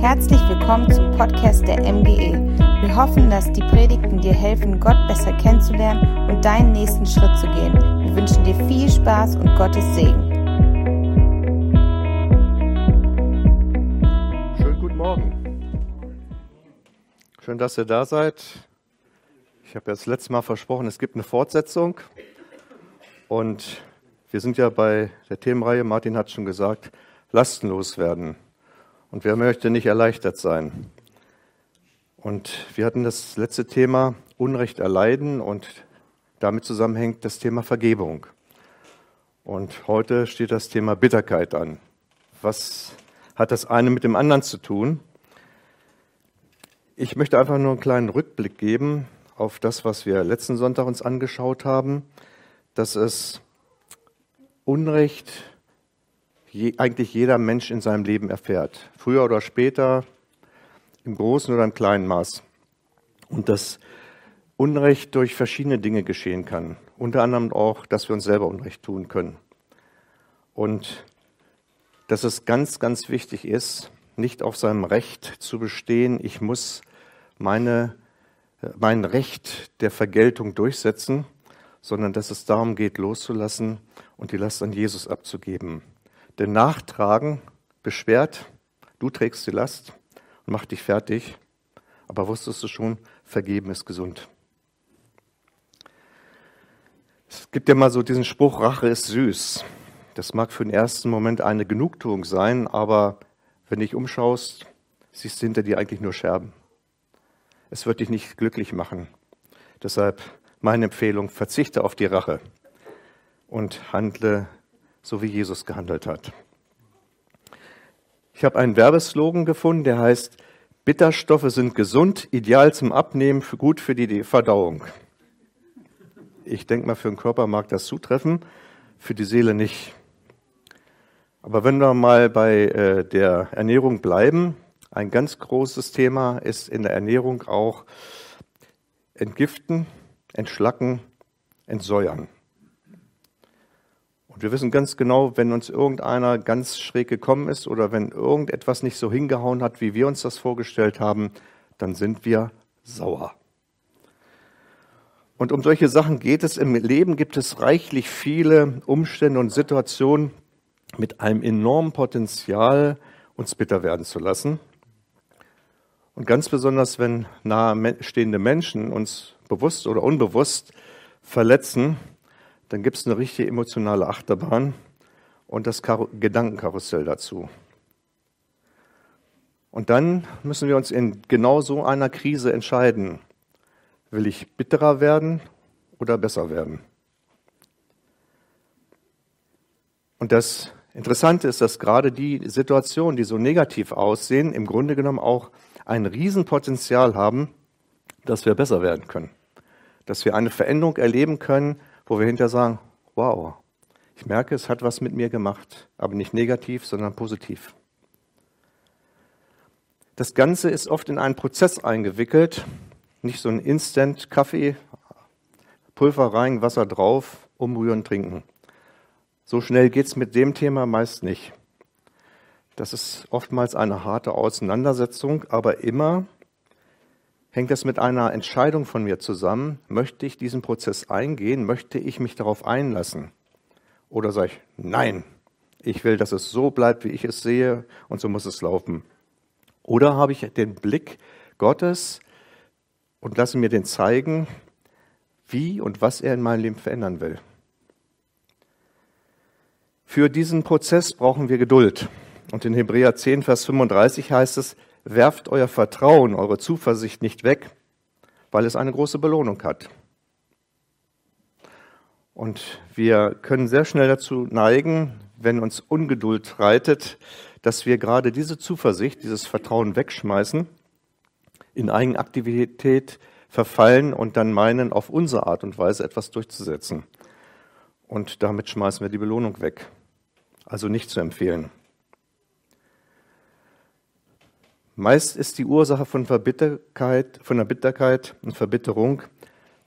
Herzlich willkommen zum Podcast der MGE. Wir hoffen, dass die Predigten dir helfen, Gott besser kennenzulernen und deinen nächsten Schritt zu gehen. Wir wünschen dir viel Spaß und Gottes Segen. Schönen guten Morgen. Schön, dass ihr da seid. Ich habe ja das letzte Mal versprochen, es gibt eine Fortsetzung. Und wir sind ja bei der Themenreihe, Martin hat schon gesagt, lastenlos werden. Und wer möchte nicht erleichtert sein? Und wir hatten das letzte Thema Unrecht erleiden und damit zusammenhängt das Thema Vergebung. Und heute steht das Thema Bitterkeit an. Was hat das eine mit dem anderen zu tun? Ich möchte einfach nur einen kleinen Rückblick geben auf das, was wir letzten Sonntag uns angeschaut haben, dass es Unrecht je, eigentlich jeder Mensch in seinem Leben erfährt. Früher oder später, im großen oder im kleinen Maß. Und dass Unrecht durch verschiedene Dinge geschehen kann. Unter anderem auch, dass wir uns selber Unrecht tun können. Und dass es ganz, ganz wichtig ist, nicht auf seinem Recht zu bestehen, ich muss meine, mein Recht der Vergeltung durchsetzen, sondern dass es darum geht, loszulassen und die Last an Jesus abzugeben. Denn Nachtragen beschwert, du trägst die Last und macht dich fertig. Aber wusstest du schon, vergeben ist gesund. Es gibt ja mal so diesen Spruch, Rache ist süß. Das mag für den ersten Moment eine Genugtuung sein, aber wenn du dich umschaust, siehst du hinter dir eigentlich nur Scherben. Es wird dich nicht glücklich machen. Deshalb meine Empfehlung, verzichte auf die Rache und handle so wie Jesus gehandelt hat. Ich habe einen Werbeslogan gefunden, der heißt, Bitterstoffe sind gesund, ideal zum Abnehmen, gut für die Verdauung. Ich denke mal, für den Körper mag das zutreffen, für die Seele nicht. Aber wenn wir mal bei äh, der Ernährung bleiben, ein ganz großes Thema ist in der Ernährung auch Entgiften, Entschlacken, Entsäuern. Und wir wissen ganz genau, wenn uns irgendeiner ganz schräg gekommen ist oder wenn irgendetwas nicht so hingehauen hat, wie wir uns das vorgestellt haben, dann sind wir sauer. Und um solche Sachen geht es im Leben, gibt es reichlich viele Umstände und Situationen mit einem enormen Potenzial, uns bitter werden zu lassen. Und ganz besonders, wenn nahestehende Menschen uns bewusst oder unbewusst verletzen, dann gibt es eine richtige emotionale Achterbahn und das Kar Gedankenkarussell dazu. Und dann müssen wir uns in genau so einer Krise entscheiden. Will ich bitterer werden oder besser werden? Und das Interessante ist, dass gerade die Situationen, die so negativ aussehen, im Grunde genommen auch ein Riesenpotenzial haben, dass wir besser werden können. Dass wir eine Veränderung erleben können, wo wir hinterher sagen, wow, ich merke, es hat was mit mir gemacht, aber nicht negativ, sondern positiv. Das Ganze ist oft in einen Prozess eingewickelt, nicht so ein Instant Kaffee, Pulver rein, Wasser drauf, umrühren, trinken. So schnell geht es mit dem Thema meist nicht. Das ist oftmals eine harte Auseinandersetzung, aber immer hängt das mit einer Entscheidung von mir zusammen. Möchte ich diesen Prozess eingehen? Möchte ich mich darauf einlassen? Oder sage ich, nein, ich will, dass es so bleibt, wie ich es sehe und so muss es laufen. Oder habe ich den Blick Gottes und lasse mir den zeigen, wie und was er in meinem Leben verändern will. Für diesen Prozess brauchen wir Geduld. Und in Hebräer 10, Vers 35 heißt es, werft euer Vertrauen, eure Zuversicht nicht weg, weil es eine große Belohnung hat. Und wir können sehr schnell dazu neigen, wenn uns Ungeduld reitet, dass wir gerade diese Zuversicht, dieses Vertrauen wegschmeißen, in Eigenaktivität verfallen und dann meinen, auf unsere Art und Weise etwas durchzusetzen. Und damit schmeißen wir die Belohnung weg. Also nicht zu empfehlen. Meist ist die Ursache von Verbitterkeit, von der Bitterkeit und Verbitterung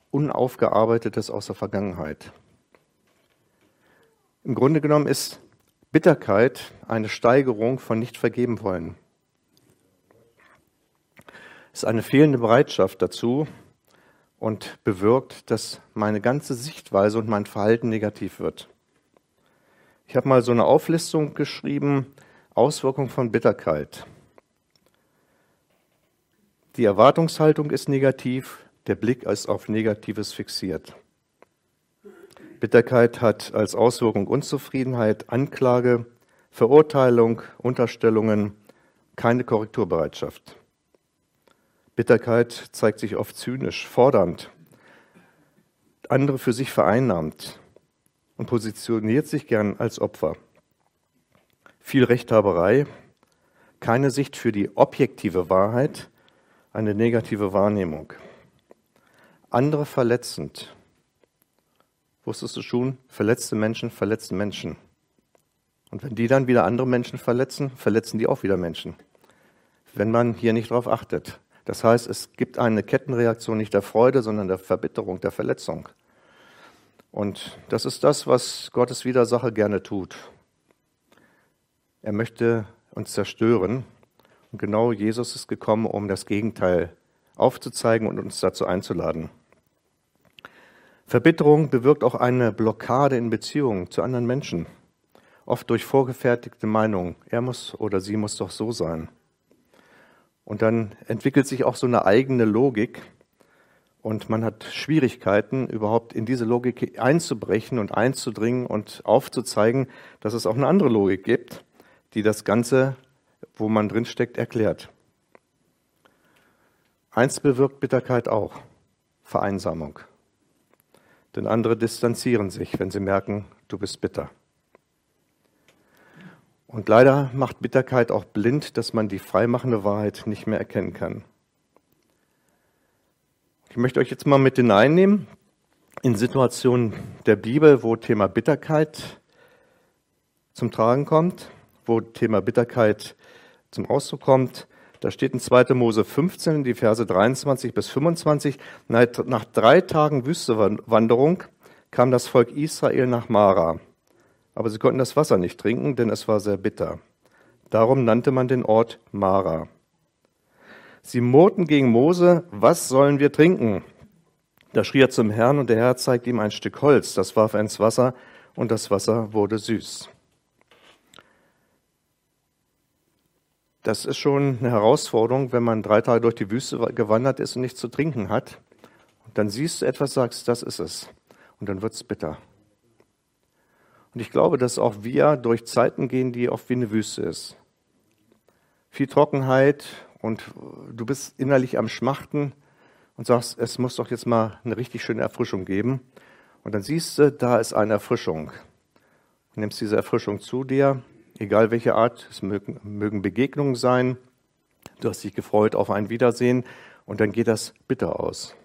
Unaufgearbeitetes aus der Vergangenheit. Im Grunde genommen ist Bitterkeit eine Steigerung von nicht vergeben wollen. ist eine fehlende Bereitschaft dazu und bewirkt, dass meine ganze Sichtweise und mein Verhalten negativ wird. Ich habe mal so eine Auflistung geschrieben, Auswirkungen von Bitterkeit. Die Erwartungshaltung ist negativ, der Blick ist auf Negatives fixiert. Bitterkeit hat als Auswirkung Unzufriedenheit, Anklage, Verurteilung, Unterstellungen, keine Korrekturbereitschaft. Bitterkeit zeigt sich oft zynisch, fordernd, andere für sich vereinnahmt und positioniert sich gern als Opfer. Viel Rechthaberei, keine Sicht für die objektive Wahrheit, eine negative Wahrnehmung. Andere verletzend. Wusstest du schon, verletzte Menschen verletzen Menschen. Und wenn die dann wieder andere Menschen verletzen, verletzen die auch wieder Menschen. Wenn man hier nicht darauf achtet. Das heißt, es gibt eine Kettenreaktion nicht der Freude, sondern der Verbitterung, der Verletzung. Und das ist das, was Gottes Widersacher gerne tut. Er möchte uns zerstören. Und genau Jesus ist gekommen, um das Gegenteil aufzuzeigen und uns dazu einzuladen. Verbitterung bewirkt auch eine Blockade in Beziehungen zu anderen Menschen oft durch vorgefertigte Meinungen. Er muss oder sie muss doch so sein. Und dann entwickelt sich auch so eine eigene Logik und man hat Schwierigkeiten, überhaupt in diese Logik einzubrechen und einzudringen und aufzuzeigen, dass es auch eine andere Logik gibt, die das Ganze, wo man drinsteckt, erklärt. Eins bewirkt Bitterkeit auch, Vereinsamung. Denn andere distanzieren sich, wenn sie merken, du bist bitter. Und leider macht Bitterkeit auch blind, dass man die freimachende Wahrheit nicht mehr erkennen kann. Ich möchte euch jetzt mal mit hineinnehmen in Situationen der Bibel, wo Thema Bitterkeit zum Tragen kommt, wo Thema Bitterkeit zum Ausdruck kommt. Da steht in 2. Mose 15, die Verse 23 bis 25, nach drei Tagen Wüstewanderung kam das Volk Israel nach Mara aber sie konnten das Wasser nicht trinken, denn es war sehr bitter. Darum nannte man den Ort Mara. Sie murrten gegen Mose, was sollen wir trinken? Da schrie er zum Herrn und der Herr zeigte ihm ein Stück Holz, das warf er ins Wasser und das Wasser wurde süß. Das ist schon eine Herausforderung, wenn man drei Tage durch die Wüste gewandert ist und nichts zu trinken hat. Und dann siehst du etwas, sagst, das ist es. Und dann wird es bitter. Und ich glaube, dass auch wir durch Zeiten gehen, die oft wie eine Wüste ist. Viel Trockenheit und du bist innerlich am Schmachten und sagst, es muss doch jetzt mal eine richtig schöne Erfrischung geben. Und dann siehst du, da ist eine Erfrischung. Du nimmst diese Erfrischung zu dir, egal welche Art, es mögen, Begegnungen sein. Du hast dich gefreut auf ein Wiedersehen und dann geht das bitter aus.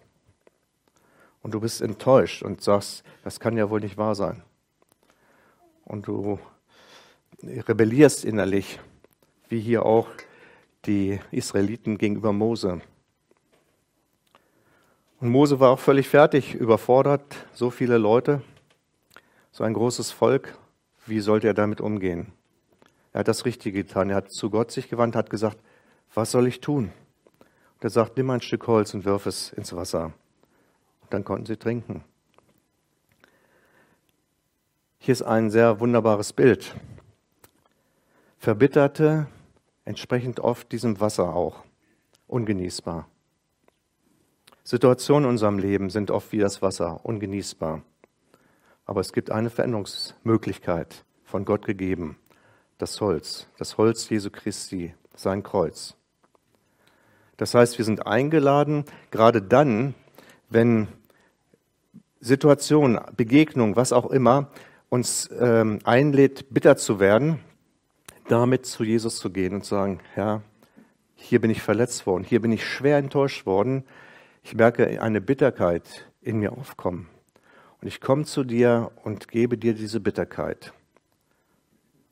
Und du bist enttäuscht und sagst, das kann ja wohl nicht wahr sein und du rebellierst innerlich, wie hier auch die Israeliten gegenüber Mose. Und Mose war auch völlig fertig, überfordert, so viele Leute, so ein großes Volk. Wie sollte er damit umgehen? Er hat das Richtige getan. Er hat zu Gott sich gewandt, hat gesagt, was soll ich tun? Und er sagt, nimm ein Stück Holz und wirf es ins Wasser. Und dann konnten sie trinken. Hier ist ein sehr wunderbares Bild. Verbitterte entsprechend oft diesem Wasser auch, ungenießbar. Situationen in unserem Leben sind oft wie das Wasser, ungenießbar. Aber es gibt eine Veränderungsmöglichkeit von Gott gegeben, das Holz, das Holz Jesu Christi, sein Kreuz. Das heißt, wir sind eingeladen, gerade dann, wenn Situationen, Begegnungen, was auch immer, uns ähm, einlädt, bitter zu werden, damit zu Jesus zu gehen und zu sagen, Herr, hier bin ich verletzt worden, hier bin ich schwer enttäuscht worden, ich merke eine Bitterkeit in mir aufkommen. Und ich komme zu dir und gebe dir diese Bitterkeit.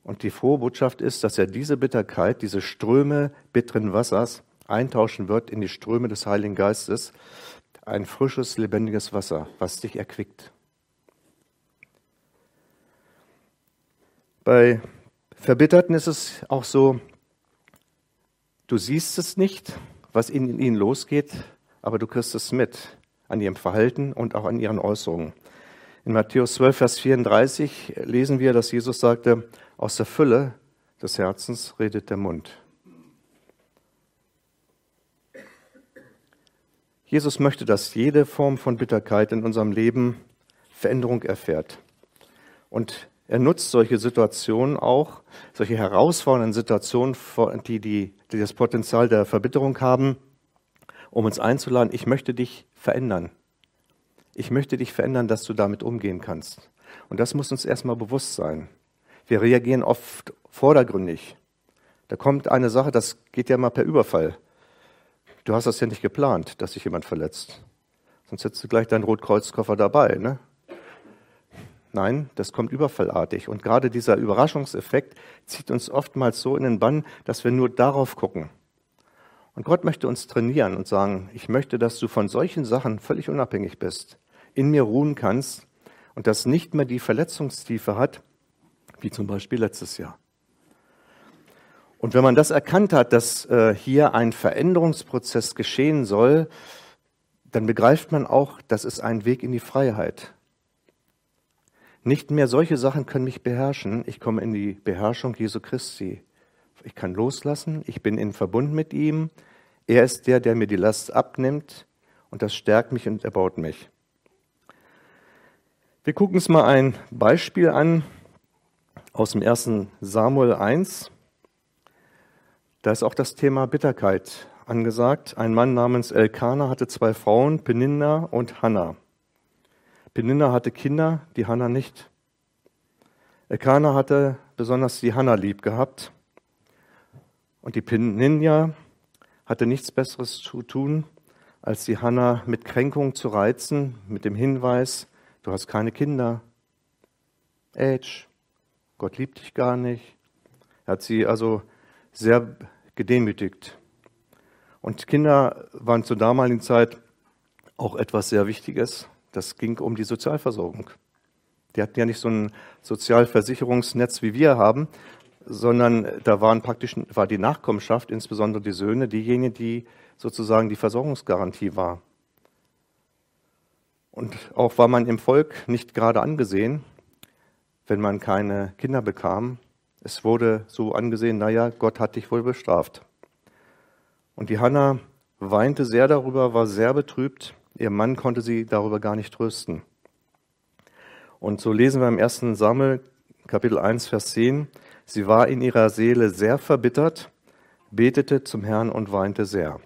Und die frohe Botschaft ist, dass er diese Bitterkeit, diese Ströme bitteren Wassers eintauschen wird in die Ströme des Heiligen Geistes, ein frisches, lebendiges Wasser, was dich erquickt. Bei Verbitterten ist es auch so, du siehst es nicht, was in ihnen losgeht, aber du kriegst es mit an ihrem Verhalten und auch an ihren Äußerungen. In Matthäus 12, Vers 34 lesen wir, dass Jesus sagte, aus der Fülle des Herzens redet der Mund. Jesus möchte, dass jede Form von Bitterkeit in unserem Leben Veränderung erfährt. Und er nutzt solche Situationen auch, solche herausfordernden Situationen, die, die, die das Potenzial der Verbitterung haben, um uns einzuladen, ich möchte dich verändern. Ich möchte dich verändern, dass du damit umgehen kannst. Und das muss uns erstmal bewusst sein. Wir reagieren oft vordergründig. Da kommt eine Sache, das geht ja mal per Überfall. Du hast das ja nicht geplant, dass sich jemand verletzt. Sonst hättest du gleich deinen Rotkreuzkoffer dabei. Ne? Nein, das kommt überfallartig. Und gerade dieser Überraschungseffekt zieht uns oftmals so in den Bann, dass wir nur darauf gucken. Und Gott möchte uns trainieren und sagen, ich möchte, dass du von solchen Sachen völlig unabhängig bist, in mir ruhen kannst und das nicht mehr die Verletzungstiefe hat, wie zum Beispiel letztes Jahr. Und wenn man das erkannt hat, dass äh, hier ein Veränderungsprozess geschehen soll, dann begreift man auch, das ist ein Weg in die Freiheit. Nicht mehr solche Sachen können mich beherrschen. Ich komme in die Beherrschung Jesu Christi. Ich kann loslassen. Ich bin in Verbund mit ihm. Er ist der, der mir die Last abnimmt. Und das stärkt mich und erbaut mich. Wir gucken uns mal ein Beispiel an aus dem ersten Samuel 1. Da ist auch das Thema Bitterkeit angesagt. Ein Mann namens Elkanah hatte zwei Frauen, Peninna und Hannah. Peninna hatte Kinder, die Hannah nicht. Elkanah hatte besonders die Hannah lieb gehabt. Und die Peninna hatte nichts Besseres zu tun, als die Hannah mit Kränkung zu reizen, mit dem Hinweis, du hast keine Kinder. Age, Gott liebt dich gar nicht. Er hat sie also sehr gedemütigt. Und Kinder waren zur damaligen Zeit auch etwas sehr Wichtiges. Das ging um die Sozialversorgung. Die hatten ja nicht so ein Sozialversicherungsnetz, wie wir haben, sondern da waren praktisch, war die Nachkommenschaft, insbesondere die Söhne, diejenigen, die sozusagen die Versorgungsgarantie war. Und auch war man im Volk nicht gerade angesehen, wenn man keine Kinder bekam. Es wurde so angesehen, naja, Gott hat dich wohl bestraft. Und die Hanna weinte sehr darüber, war sehr betrübt, Ihr Mann konnte sie darüber gar nicht trösten. Und so lesen wir im ersten Sammel, Kapitel 1, Vers 10, sie war in ihrer Seele sehr verbittert, betete zum Herrn und weinte sehr.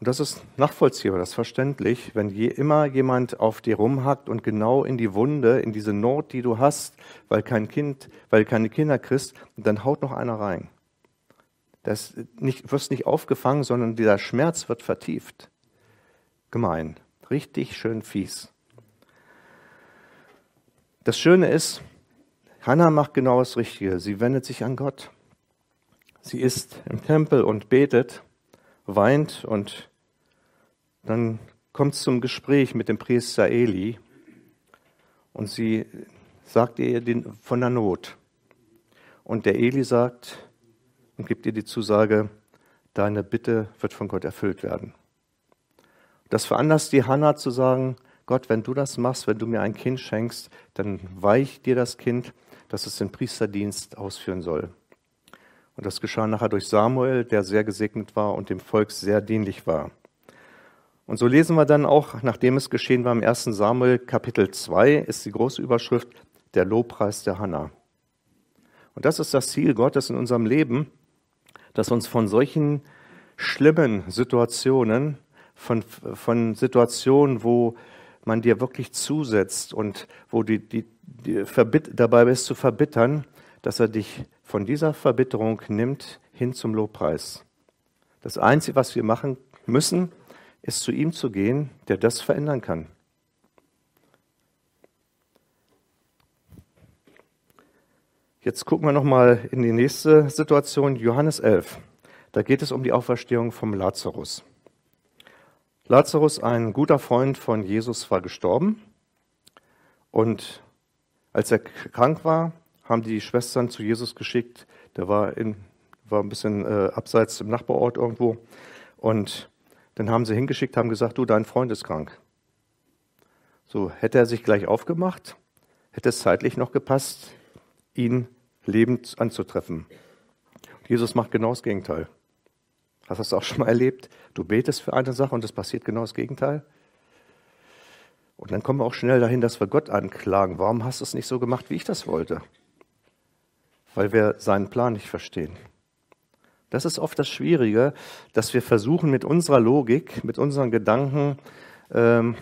Und das ist nachvollziehbar, das ist verständlich, wenn je immer jemand auf dir rumhackt und genau in die Wunde, in diese Not, die du hast, weil kein Kind, weil keine Kinder kriegst, dann haut noch einer rein. Das nicht, wirst nicht aufgefangen, sondern dieser Schmerz wird vertieft gemein. Richtig schön fies. Das Schöne ist, Hannah macht genau das Richtige. Sie wendet sich an Gott. Sie ist im Tempel und betet, weint und dann kommt es zum Gespräch mit dem Priester Eli und sie sagt ihr den, von der Not. Und der Eli sagt und gibt ihr die Zusage, deine Bitte wird von Gott erfüllt werden. Das veranlasst die Hannah zu sagen, Gott, wenn du das machst, wenn du mir ein Kind schenkst, dann weich dir das Kind, dass es den Priesterdienst ausführen soll. Und das geschah nachher durch Samuel, der sehr gesegnet war und dem Volk sehr dienlich war. Und so lesen wir dann auch, nachdem es geschehen war im 1. Samuel Kapitel 2, ist die große Überschrift der Lobpreis der Hannah. Und das ist das Ziel Gottes in unserem Leben, dass uns von solchen schlimmen Situationen von, von Situationen, wo man dir wirklich zusetzt und wo die, die, die dabei bist zu verbittern, dass er dich von dieser Verbitterung nimmt hin zum Lobpreis. Das Einzige, was wir machen müssen, ist zu ihm zu gehen, der das verändern kann. Jetzt gucken wir nochmal in die nächste Situation, Johannes 11. Da geht es um die Auferstehung vom Lazarus. Lazarus, ein guter Freund von Jesus, war gestorben. Und als er krank war, haben die Schwestern zu Jesus geschickt, der war in war ein bisschen äh, abseits im Nachbarort irgendwo. Und dann haben sie hingeschickt, haben gesagt, du, dein Freund ist krank. So, hätte er sich gleich aufgemacht, hätte es zeitlich noch gepasst, ihn lebend anzutreffen. Jesus macht genau das Gegenteil. Hast du das auch schon mal erlebt? Du betest für eine Sache und es passiert genau das Gegenteil. Und dann kommen wir auch schnell dahin, dass wir Gott anklagen. Warum hast du es nicht so gemacht, wie ich das wollte? Weil wir seinen Plan nicht verstehen. Das ist oft das Schwierige, dass wir versuchen mit unserer Logik, mit unseren Gedanken, ähm,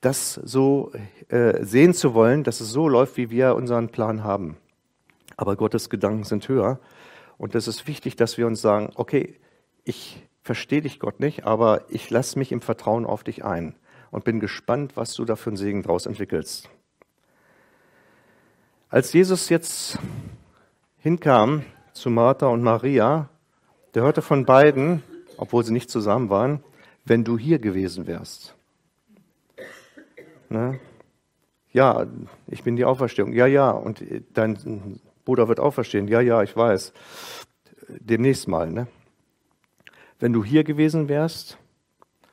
das so äh, sehen zu wollen, dass es so läuft, wie wir unseren Plan haben. Aber Gottes Gedanken sind höher. Und es ist wichtig, dass wir uns sagen, okay, ich verstehe dich Gott nicht, aber ich lasse mich im Vertrauen auf dich ein und bin gespannt, was du da für einen Segen draus entwickelst. Als Jesus jetzt hinkam zu Martha und Maria, der hörte von beiden, obwohl sie nicht zusammen waren, wenn du hier gewesen wärst. Ne? Ja, ich bin die Auferstehung. Ja, ja, und dein Bruder wird auferstehen. Ja, ja, ich weiß. Demnächst mal. Ne? Wenn du hier gewesen wärst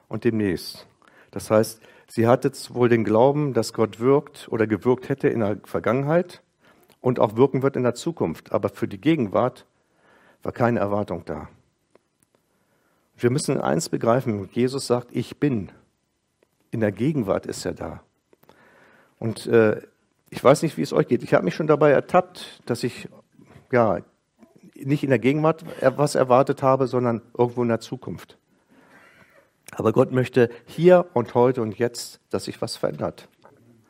und demnächst. Das heißt, sie hatte wohl den Glauben, dass Gott wirkt oder gewirkt hätte in der Vergangenheit und auch wirken wird in der Zukunft. Aber für die Gegenwart war keine Erwartung da. Wir müssen eins begreifen, Jesus sagt, ich bin. In der Gegenwart ist er da. Und äh, ich weiß nicht, wie es euch geht. Ich habe mich schon dabei ertappt, dass ich ja nicht in der Gegenwart was erwartet habe, sondern irgendwo in der Zukunft. Aber Gott möchte hier und heute und jetzt, dass sich was verändert.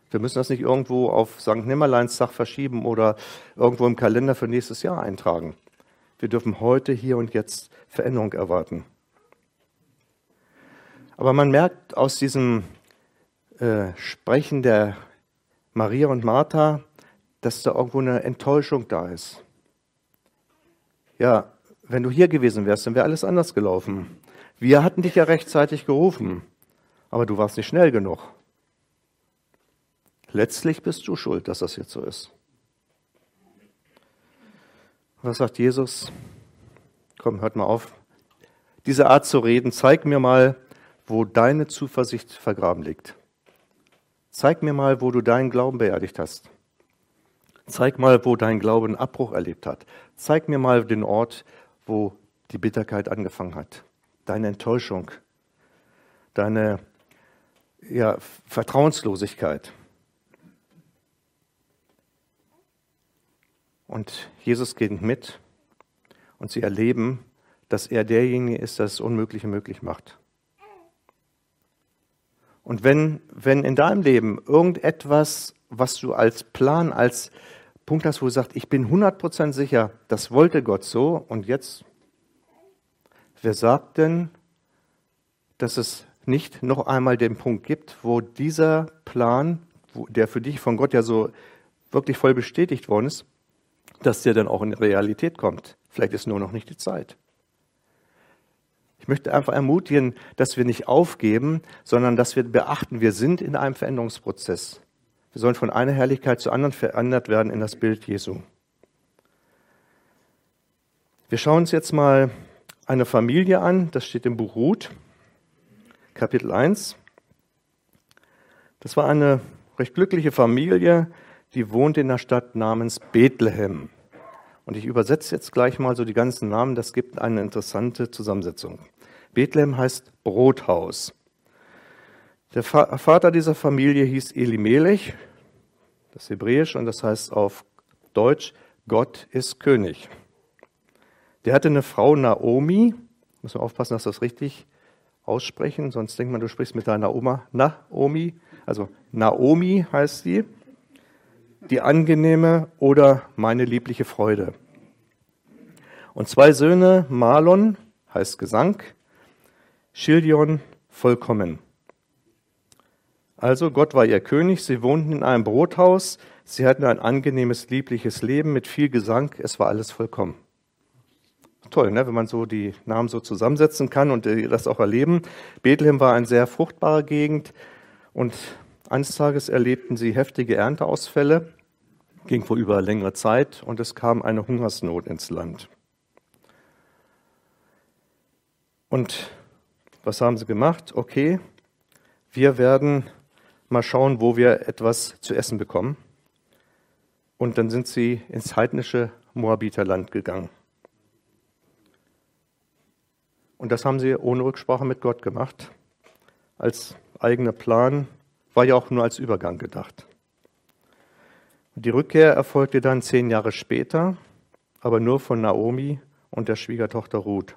Wir müssen das nicht irgendwo auf St. Nimmerleins Tag verschieben oder irgendwo im Kalender für nächstes Jahr eintragen. Wir dürfen heute, hier und jetzt Veränderung erwarten. Aber man merkt aus diesem äh, Sprechen der Maria und Martha, dass da irgendwo eine Enttäuschung da ist. Ja, wenn du hier gewesen wärst, dann wäre alles anders gelaufen. Wir hatten dich ja rechtzeitig gerufen, aber du warst nicht schnell genug. Letztlich bist du schuld, dass das jetzt so ist. Was sagt Jesus? Komm, hört mal auf. Diese Art zu reden, zeig mir mal, wo deine Zuversicht vergraben liegt. Zeig mir mal, wo du deinen Glauben beerdigt hast. Zeig mal, wo dein Glaube einen Abbruch erlebt hat. Zeig mir mal den Ort, wo die Bitterkeit angefangen hat. Deine Enttäuschung, deine ja, Vertrauenslosigkeit. Und Jesus geht mit und sie erleben, dass er derjenige ist, der das Unmögliche möglich macht. Und wenn, wenn in deinem Leben irgendetwas, was du als Plan, als Punkt hast, wo du sagst, ich bin 100% sicher, das wollte Gott so und jetzt, wer sagt denn, dass es nicht noch einmal den Punkt gibt, wo dieser Plan, wo, der für dich von Gott ja so wirklich voll bestätigt worden ist, dass der dann auch in Realität kommt. Vielleicht ist nur noch nicht die Zeit. Ich möchte einfach ermutigen, dass wir nicht aufgeben, sondern dass wir beachten, wir sind in einem Veränderungsprozess. Wir sollen von einer Herrlichkeit zur anderen verändert werden in das Bild Jesu. Wir schauen uns jetzt mal eine Familie an, das steht im Buch Ruth, Kapitel 1. Das war eine recht glückliche Familie, die wohnt in einer Stadt namens Bethlehem. Und ich übersetze jetzt gleich mal so die ganzen Namen, das gibt eine interessante Zusammensetzung. Bethlehem heißt Brothaus. Der Vater dieser Familie hieß Elimelech, das Hebräisch, und das heißt auf Deutsch, Gott ist König. Der hatte eine Frau Naomi, muss man aufpassen, dass das richtig aussprechen, sonst denkt man, du sprichst mit deiner Oma Naomi, also Naomi heißt sie, die angenehme oder meine liebliche Freude. Und zwei Söhne, Malon heißt Gesang Schildion vollkommen. Also Gott war ihr König, sie wohnten in einem Brothaus, sie hatten ein angenehmes, liebliches Leben mit viel Gesang, es war alles vollkommen. Toll, ne? wenn man so die Namen so zusammensetzen kann und äh, das auch erleben. Bethlehem war eine sehr fruchtbare Gegend und eines Tages erlebten sie heftige Ernteausfälle, ging vor über längere Zeit und es kam eine Hungersnot ins Land. Und was haben sie gemacht? Okay, wir werden mal schauen, wo wir etwas zu essen bekommen. Und dann sind sie ins heidnische Moabiterland gegangen. Und das haben sie ohne Rücksprache mit Gott gemacht. Als eigener Plan war ja auch nur als Übergang gedacht. Die Rückkehr erfolgte dann zehn Jahre später, aber nur von Naomi und der Schwiegertochter Ruth.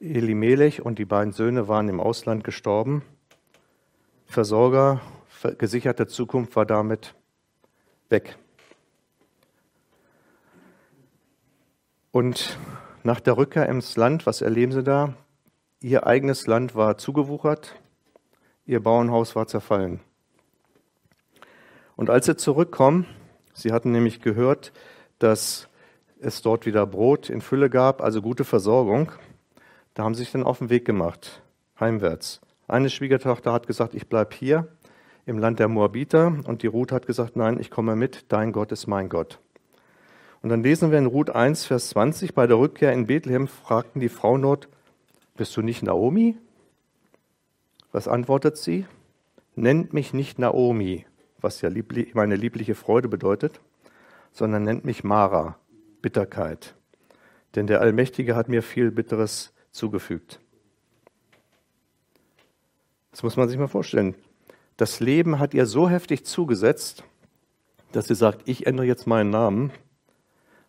Elimelech und die beiden Söhne waren im Ausland gestorben. Versorger, gesicherte Zukunft war damit weg. Und nach der Rückkehr ins Land, was erleben sie da? Ihr eigenes Land war zugewuchert, ihr Bauernhaus war zerfallen. Und als sie zurückkommen, sie hatten nämlich gehört, dass es dort wieder Brot in Fülle gab, also gute Versorgung, da haben sie sich dann auf den Weg gemacht, heimwärts. Eine Schwiegertochter hat gesagt, ich bleibe hier im Land der Moabiter und die Ruth hat gesagt, nein, ich komme mit, dein Gott ist mein Gott. Und dann lesen wir in Ruth 1, Vers 20, bei der Rückkehr in Bethlehem fragten die Frauen dort, bist du nicht Naomi? Was antwortet sie? Nennt mich nicht Naomi, was ja meine liebliche Freude bedeutet, sondern nennt mich Mara, Bitterkeit. Denn der Allmächtige hat mir viel Bitteres zugefügt. Das muss man sich mal vorstellen. Das Leben hat ihr so heftig zugesetzt, dass sie sagt, ich ändere jetzt meinen Namen,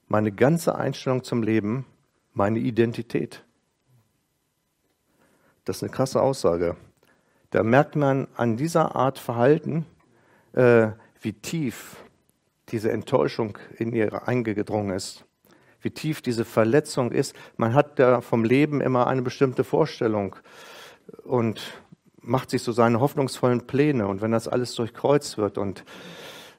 meine ganze Einstellung zum Leben, meine Identität. Das ist eine krasse Aussage. Da merkt man an dieser Art Verhalten, äh, wie tief diese Enttäuschung in ihr eingedrungen ist, wie tief diese Verletzung ist. Man hat da vom Leben immer eine bestimmte Vorstellung und macht sich so seine hoffnungsvollen Pläne. Und wenn das alles durchkreuzt wird und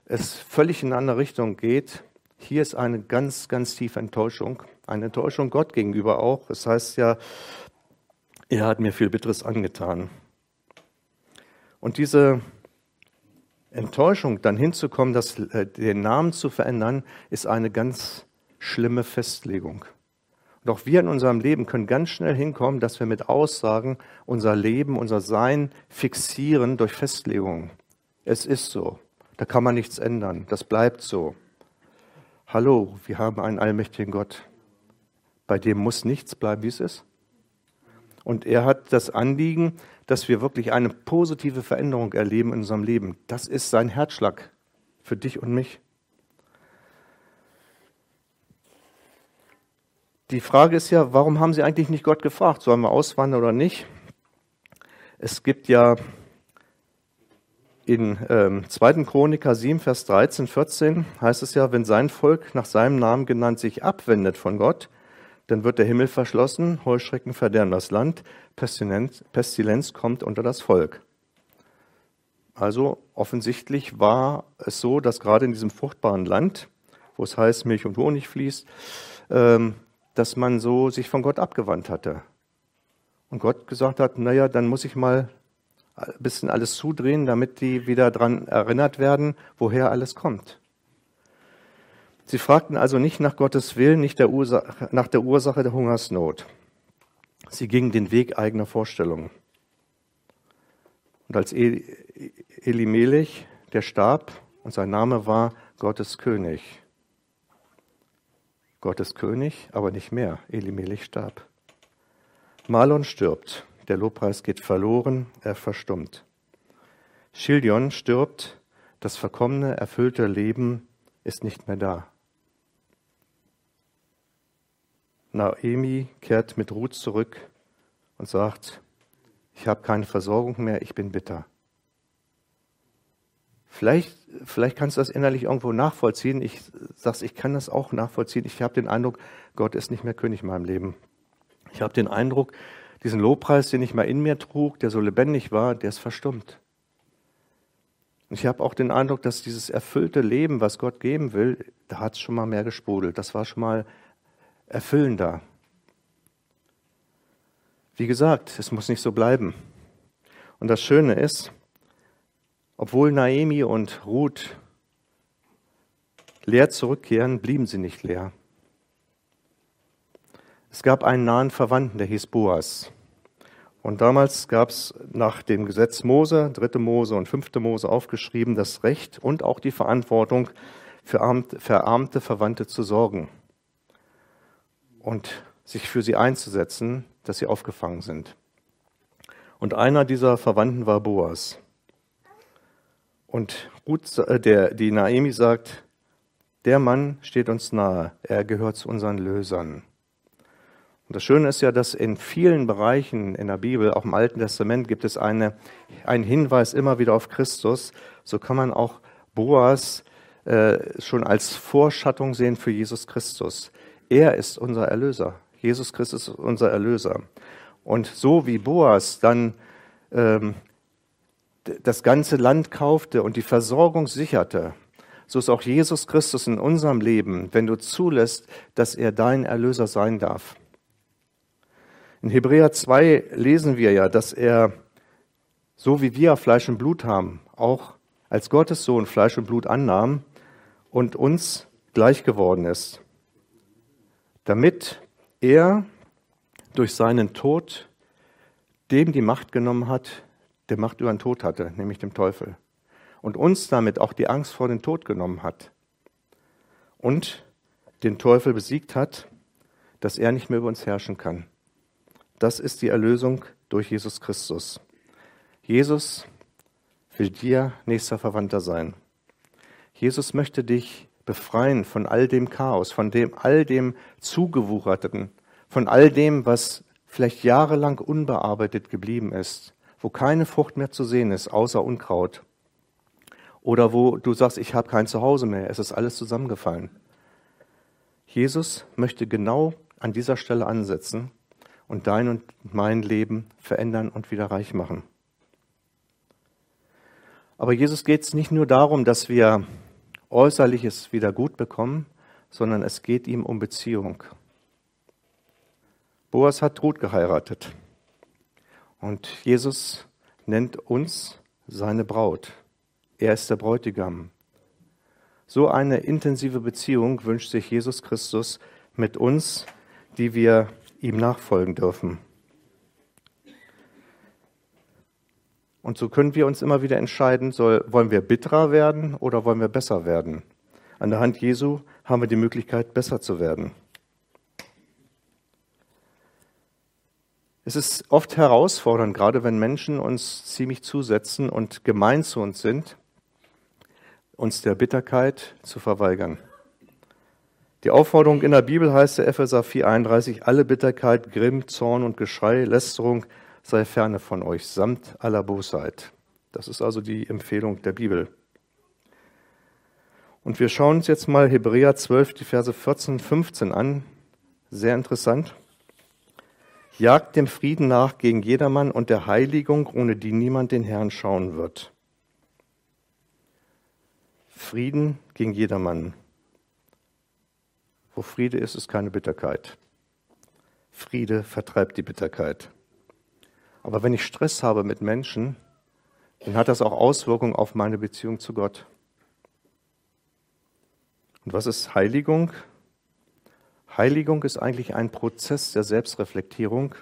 es völlig in eine andere Richtung geht, hier ist eine ganz, ganz tiefe Enttäuschung. Eine Enttäuschung Gott gegenüber auch. Es das heißt ja, er hat mir viel Bitteres angetan. Und diese Enttäuschung, dann hinzukommen, das, äh, den Namen zu verändern, ist eine ganz schlimme Festlegung. Auch wir in unserem Leben können ganz schnell hinkommen, dass wir mit Aussagen unser Leben, unser Sein fixieren durch Festlegungen. Es ist so. Da kann man nichts ändern. Das bleibt so. Hallo, wir haben einen allmächtigen Gott. Bei dem muss nichts bleiben, wie es ist. Und er hat das Anliegen, dass wir wirklich eine positive Veränderung erleben in unserem Leben. Das ist sein Herzschlag für dich und mich. Die Frage ist ja, warum haben sie eigentlich nicht Gott gefragt, sollen wir auswandern oder nicht? Es gibt ja in ähm, 2. Chroniker 7, Vers 13, 14 heißt es ja, wenn sein Volk nach seinem Namen genannt sich abwendet von Gott, dann wird der Himmel verschlossen, Heuschrecken verderben das Land, Pestilenz, Pestilenz kommt unter das Volk. Also offensichtlich war es so, dass gerade in diesem fruchtbaren Land, wo es heißt, Milch und Honig fließt, ähm, dass man so sich von Gott abgewandt hatte. Und Gott gesagt hat, naja, dann muss ich mal ein bisschen alles zudrehen, damit die wieder daran erinnert werden, woher alles kommt. Sie fragten also nicht nach Gottes Willen, nicht der Ursache, nach der Ursache der Hungersnot. Sie gingen den Weg eigener Vorstellungen. Und als Elimelech, der starb, und sein Name war Gottes König. Gottes König, aber nicht mehr. Elimelech starb. Malon stirbt. Der Lobpreis geht verloren, er verstummt. Schildion stirbt, das verkommene, erfüllte Leben ist nicht mehr da. Naomi kehrt mit Ruth zurück und sagt, ich habe keine Versorgung mehr, ich bin bitter. Vielleicht, vielleicht kannst du das innerlich irgendwo nachvollziehen. Ich sag's, ich kann das auch nachvollziehen. Ich habe den Eindruck, Gott ist nicht mehr König in meinem Leben. Ich habe den Eindruck, diesen Lobpreis, den ich mal in mir trug, der so lebendig war, der ist verstummt. Und ich habe auch den Eindruck, dass dieses erfüllte Leben, was Gott geben will, da hat es schon mal mehr gesprudelt. Das war schon mal erfüllender. Wie gesagt, es muss nicht so bleiben. Und das Schöne ist, obwohl Naemi und Ruth leer zurückkehren, blieben sie nicht leer. Es gab einen nahen Verwandten, der hieß Boas. Und damals gab es nach dem Gesetz Mose, dritte Mose und fünfte Mose aufgeschrieben, das Recht und auch die Verantwortung, für verarmte Verwandte zu sorgen und sich für sie einzusetzen, dass sie aufgefangen sind. Und einer dieser Verwandten war Boas. Und Ruth, äh, der, die Naemi sagt, der Mann steht uns nahe, er gehört zu unseren Lösern. Und das Schöne ist ja, dass in vielen Bereichen in der Bibel, auch im Alten Testament, gibt es eine, einen Hinweis immer wieder auf Christus. So kann man auch Boas äh, schon als Vorschattung sehen für Jesus Christus. Er ist unser Erlöser. Jesus Christus ist unser Erlöser. Und so wie Boas dann ähm, das ganze Land kaufte und die Versorgung sicherte, so ist auch Jesus Christus in unserem Leben, wenn du zulässt, dass er dein Erlöser sein darf. In Hebräer 2 lesen wir ja, dass er, so wie wir Fleisch und Blut haben, auch als Gottes Sohn Fleisch und Blut annahm und uns gleich geworden ist, damit er durch seinen Tod dem die Macht genommen hat, der Macht über den Tod hatte, nämlich dem Teufel. Und uns damit auch die Angst vor dem Tod genommen hat. Und den Teufel besiegt hat, dass er nicht mehr über uns herrschen kann. Das ist die Erlösung durch Jesus Christus. Jesus will dir nächster Verwandter sein. Jesus möchte dich befreien von all dem Chaos, von dem all dem zugewucherten, von all dem, was vielleicht jahrelang unbearbeitet geblieben ist, wo keine Frucht mehr zu sehen ist, außer Unkraut. Oder wo du sagst, ich habe kein Zuhause mehr, es ist alles zusammengefallen. Jesus möchte genau an dieser Stelle ansetzen und dein und mein Leben verändern und wieder reich machen. Aber Jesus geht es nicht nur darum, dass wir Äußerliches wieder gut bekommen, sondern es geht ihm um Beziehung. Boas hat Ruth geheiratet und Jesus nennt uns seine Braut. Er ist der Bräutigam. So eine intensive Beziehung wünscht sich Jesus Christus mit uns, die wir ihm nachfolgen dürfen. Und so können wir uns immer wieder entscheiden, soll, wollen wir bitterer werden oder wollen wir besser werden? An der Hand Jesu haben wir die Möglichkeit, besser zu werden. Es ist oft herausfordernd, gerade wenn Menschen uns ziemlich zusetzen und gemein zu uns sind, uns der Bitterkeit zu verweigern. Die Aufforderung in der Bibel heißt der Epheser 4,31, alle Bitterkeit, Grimm, Zorn und Geschrei, Lästerung sei ferne von euch, samt aller Bosheit. Das ist also die Empfehlung der Bibel. Und wir schauen uns jetzt mal Hebräer 12, die Verse 14 und 15 an. Sehr interessant. Jagt dem Frieden nach gegen jedermann und der Heiligung, ohne die niemand den Herrn schauen wird. Frieden gegen jedermann. Wo Friede ist, ist keine Bitterkeit. Friede vertreibt die Bitterkeit. Aber wenn ich Stress habe mit Menschen, dann hat das auch Auswirkungen auf meine Beziehung zu Gott. Und was ist Heiligung? Heiligung ist eigentlich ein Prozess der Selbstreflektierung,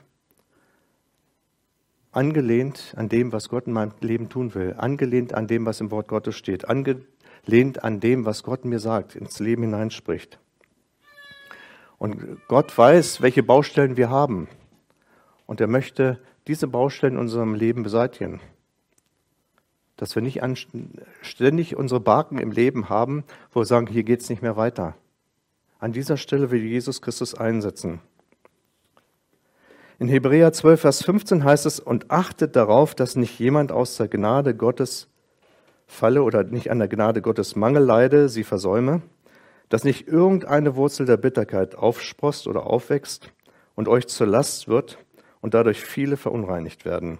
angelehnt an dem, was Gott in meinem Leben tun will, angelehnt an dem, was im Wort Gottes steht, angelehnt an dem, was Gott mir sagt, ins Leben hineinspricht. Und Gott weiß, welche Baustellen wir haben. Und er möchte diese Baustellen in unserem Leben beseitigen. Dass wir nicht ständig unsere Barken im Leben haben, wo wir sagen, hier geht es nicht mehr weiter. An dieser Stelle will Jesus Christus einsetzen. In Hebräer 12, Vers 15 heißt es, und achtet darauf, dass nicht jemand aus der Gnade Gottes falle oder nicht an der Gnade Gottes Mangel leide, sie versäume, dass nicht irgendeine Wurzel der Bitterkeit aufsprost oder aufwächst und euch zur Last wird und dadurch viele verunreinigt werden.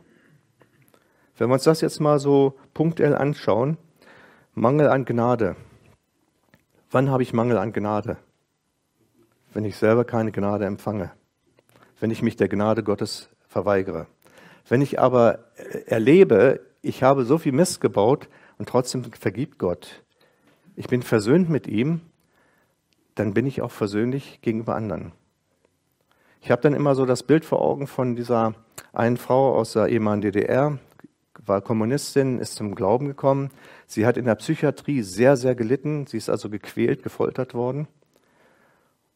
Wenn wir uns das jetzt mal so punktuell anschauen, Mangel an Gnade. Wann habe ich Mangel an Gnade? Wenn ich selber keine Gnade empfange. Wenn ich mich der Gnade Gottes verweigere. Wenn ich aber erlebe, ich habe so viel Mist gebaut und trotzdem vergibt Gott. Ich bin versöhnt mit ihm dann bin ich auch versöhnlich gegenüber anderen. Ich habe dann immer so das Bild vor Augen von dieser einen Frau aus der ehemaligen DDR, war Kommunistin, ist zum Glauben gekommen. Sie hat in der Psychiatrie sehr, sehr gelitten. Sie ist also gequält, gefoltert worden.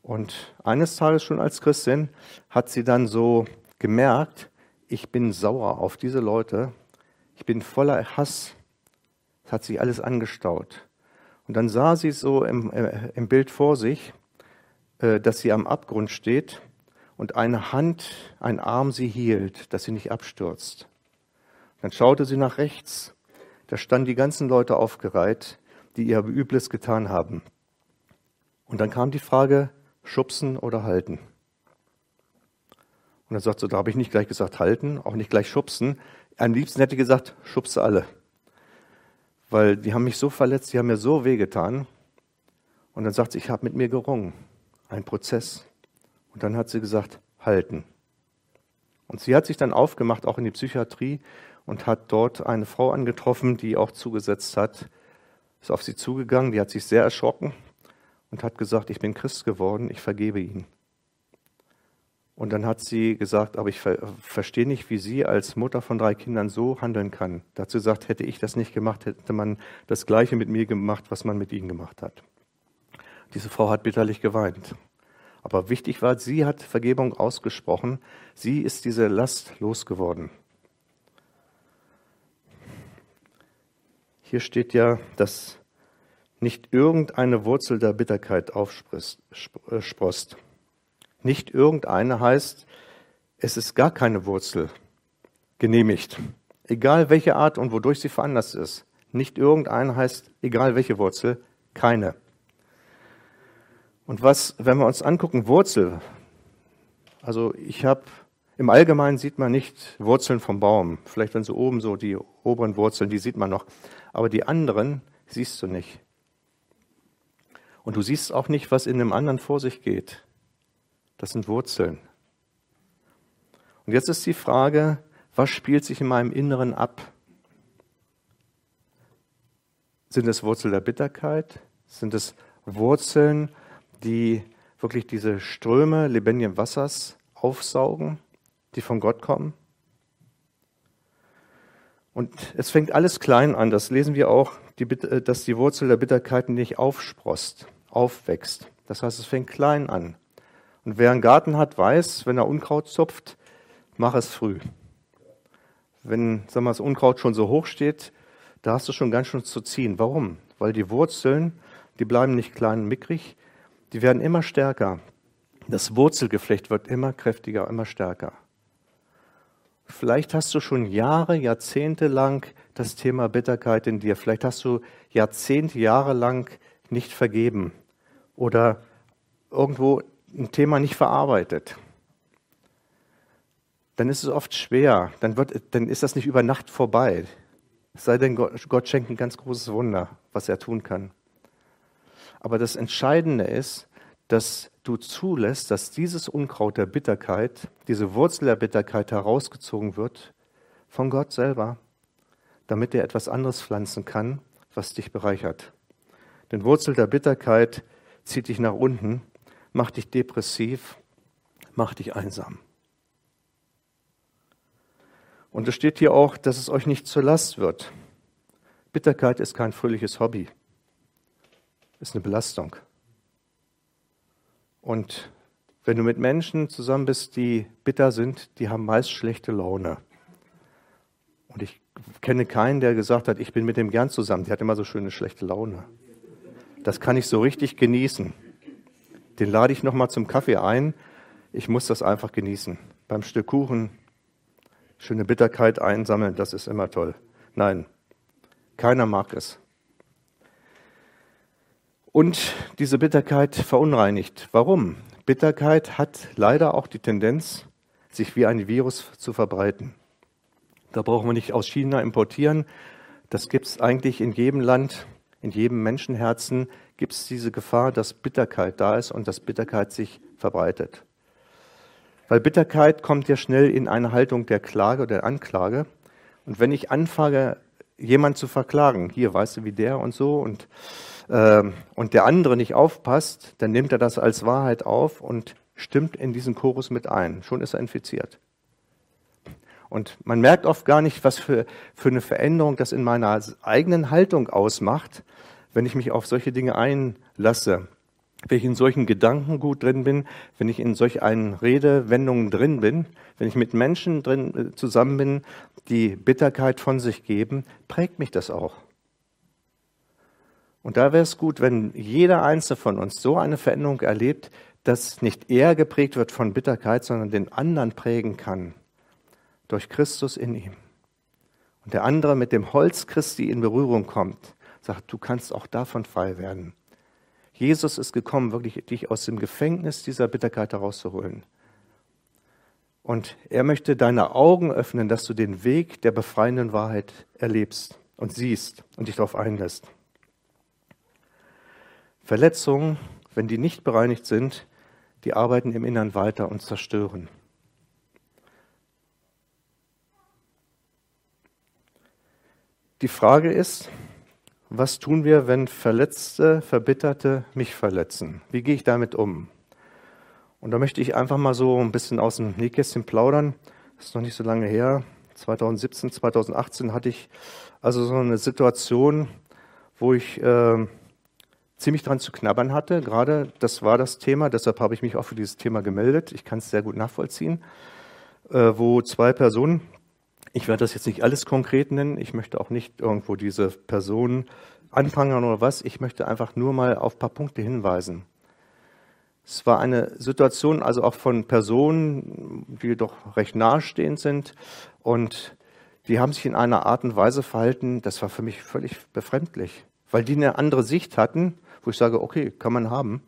Und eines Tages schon als Christin hat sie dann so gemerkt, ich bin sauer auf diese Leute, ich bin voller Hass. Es hat sich alles angestaut. Und dann sah sie so im, äh, im Bild vor sich, äh, dass sie am Abgrund steht und eine Hand, ein Arm sie hielt, dass sie nicht abstürzt. Dann schaute sie nach rechts. Da standen die ganzen Leute aufgereiht, die ihr Übles getan haben. Und dann kam die Frage, schubsen oder halten. Und dann sagt sie, da habe ich nicht gleich gesagt halten, auch nicht gleich schubsen. Am liebsten hätte ich gesagt, schubse alle. Weil die haben mich so verletzt, die haben mir so wehgetan. Und dann sagt sie, ich habe mit mir gerungen. Ein Prozess. Und dann hat sie gesagt, halten. Und sie hat sich dann aufgemacht, auch in die Psychiatrie, und hat dort eine Frau angetroffen, die auch zugesetzt hat, ist auf sie zugegangen, die hat sich sehr erschrocken und hat gesagt, ich bin Christ geworden, ich vergebe ihn. Und dann hat sie gesagt, aber ich ver verstehe nicht, wie sie als Mutter von drei Kindern so handeln kann. Dazu gesagt, hätte ich das nicht gemacht, hätte man das Gleiche mit mir gemacht, was man mit ihnen gemacht hat. Diese Frau hat bitterlich geweint. Aber wichtig war, sie hat Vergebung ausgesprochen. Sie ist diese Last losgeworden. Hier steht ja, dass nicht irgendeine Wurzel der Bitterkeit aufsprost. Nicht irgendeine heißt, es ist gar keine Wurzel genehmigt. Egal welche Art und wodurch sie veranlasst ist. Nicht irgendeine heißt, egal welche Wurzel, keine. Und was, wenn wir uns angucken, Wurzel, also ich habe, im Allgemeinen sieht man nicht Wurzeln vom Baum. Vielleicht wenn so oben so die oberen Wurzeln, die sieht man noch. Aber die anderen siehst du nicht. Und du siehst auch nicht, was in dem anderen vor sich geht. Das sind Wurzeln. Und jetzt ist die Frage, was spielt sich in meinem Inneren ab? Sind es Wurzeln der Bitterkeit? Sind es Wurzeln, die wirklich diese Ströme lebendigen Wassers aufsaugen, die von Gott kommen? Und es fängt alles klein an. Das lesen wir auch, dass die Wurzel der Bitterkeit nicht aufsprost aufwächst. Das heißt, es fängt klein an. Und wer einen Garten hat, weiß, wenn er Unkraut zupft, mach es früh. Wenn sagen wir, das Unkraut schon so hoch steht, da hast du schon ganz schön zu ziehen. Warum? Weil die Wurzeln, die bleiben nicht klein und mickrig, die werden immer stärker. Das Wurzelgeflecht wird immer kräftiger, immer stärker. Vielleicht hast du schon Jahre, Jahrzehnte lang das Thema Bitterkeit in dir. Vielleicht hast du Jahrzehnte, Jahre lang nicht vergeben oder irgendwo ein Thema nicht verarbeitet, dann ist es oft schwer. Dann, wird, dann ist das nicht über Nacht vorbei. Es sei denn, Gott, Gott schenkt ein ganz großes Wunder, was er tun kann. Aber das Entscheidende ist, dass du zulässt, dass dieses Unkraut der Bitterkeit, diese Wurzel der Bitterkeit herausgezogen wird von Gott selber, damit er etwas anderes pflanzen kann, was dich bereichert. Denn Wurzel der Bitterkeit zieht dich nach unten, macht dich depressiv, macht dich einsam. Und es steht hier auch, dass es euch nicht zur Last wird. Bitterkeit ist kein fröhliches Hobby, ist eine Belastung. Und wenn du mit Menschen zusammen bist, die bitter sind, die haben meist schlechte Laune. Und ich kenne keinen, der gesagt hat, ich bin mit dem gern zusammen. Der hat immer so schöne schlechte Laune das kann ich so richtig genießen. Den lade ich nochmal zum Kaffee ein. Ich muss das einfach genießen. Beim Stück Kuchen schöne Bitterkeit einsammeln, das ist immer toll. Nein, keiner mag es. Und diese Bitterkeit verunreinigt. Warum? Bitterkeit hat leider auch die Tendenz, sich wie ein Virus zu verbreiten. Da brauchen wir nicht aus China importieren. Das gibt es eigentlich in jedem Land. In jedem Menschenherzen gibt es diese Gefahr, dass Bitterkeit da ist und dass Bitterkeit sich verbreitet. Weil Bitterkeit kommt ja schnell in eine Haltung der Klage oder der Anklage. Und wenn ich anfange, jemanden zu verklagen, hier weißt du wie der und so, und, und der andere nicht aufpasst, dann nimmt er das als Wahrheit auf und stimmt in diesen Chorus mit ein. Schon ist er infiziert. Und man merkt oft gar nicht, was für, für eine Veränderung das in meiner eigenen Haltung ausmacht, wenn ich mich auf solche Dinge einlasse. Wenn ich in solchen Gedankengut drin bin, wenn ich in solch einen Redewendungen drin bin, wenn ich mit Menschen drin äh, zusammen bin, die Bitterkeit von sich geben, prägt mich das auch. Und da wäre es gut, wenn jeder Einzelne von uns so eine Veränderung erlebt, dass nicht er geprägt wird von Bitterkeit, sondern den anderen prägen kann durch Christus in ihm. Und der andere mit dem Holz Christi in Berührung kommt, sagt, du kannst auch davon frei werden. Jesus ist gekommen, wirklich dich aus dem Gefängnis dieser Bitterkeit herauszuholen. Und er möchte deine Augen öffnen, dass du den Weg der befreienden Wahrheit erlebst und siehst und dich darauf einlässt. Verletzungen, wenn die nicht bereinigt sind, die arbeiten im Innern weiter und zerstören. Die Frage ist, was tun wir, wenn Verletzte, Verbitterte mich verletzen? Wie gehe ich damit um? Und da möchte ich einfach mal so ein bisschen aus dem Nähkästchen plaudern. Das ist noch nicht so lange her. 2017, 2018 hatte ich also so eine Situation, wo ich äh, ziemlich dran zu knabbern hatte. Gerade das war das Thema, deshalb habe ich mich auch für dieses Thema gemeldet. Ich kann es sehr gut nachvollziehen, äh, wo zwei Personen ich werde das jetzt nicht alles konkret nennen. Ich möchte auch nicht irgendwo diese Personen anprangern oder was. Ich möchte einfach nur mal auf ein paar Punkte hinweisen. Es war eine Situation, also auch von Personen, die doch recht nahestehend sind und die haben sich in einer Art und Weise verhalten, das war für mich völlig befremdlich, weil die eine andere Sicht hatten, wo ich sage, okay, kann man haben.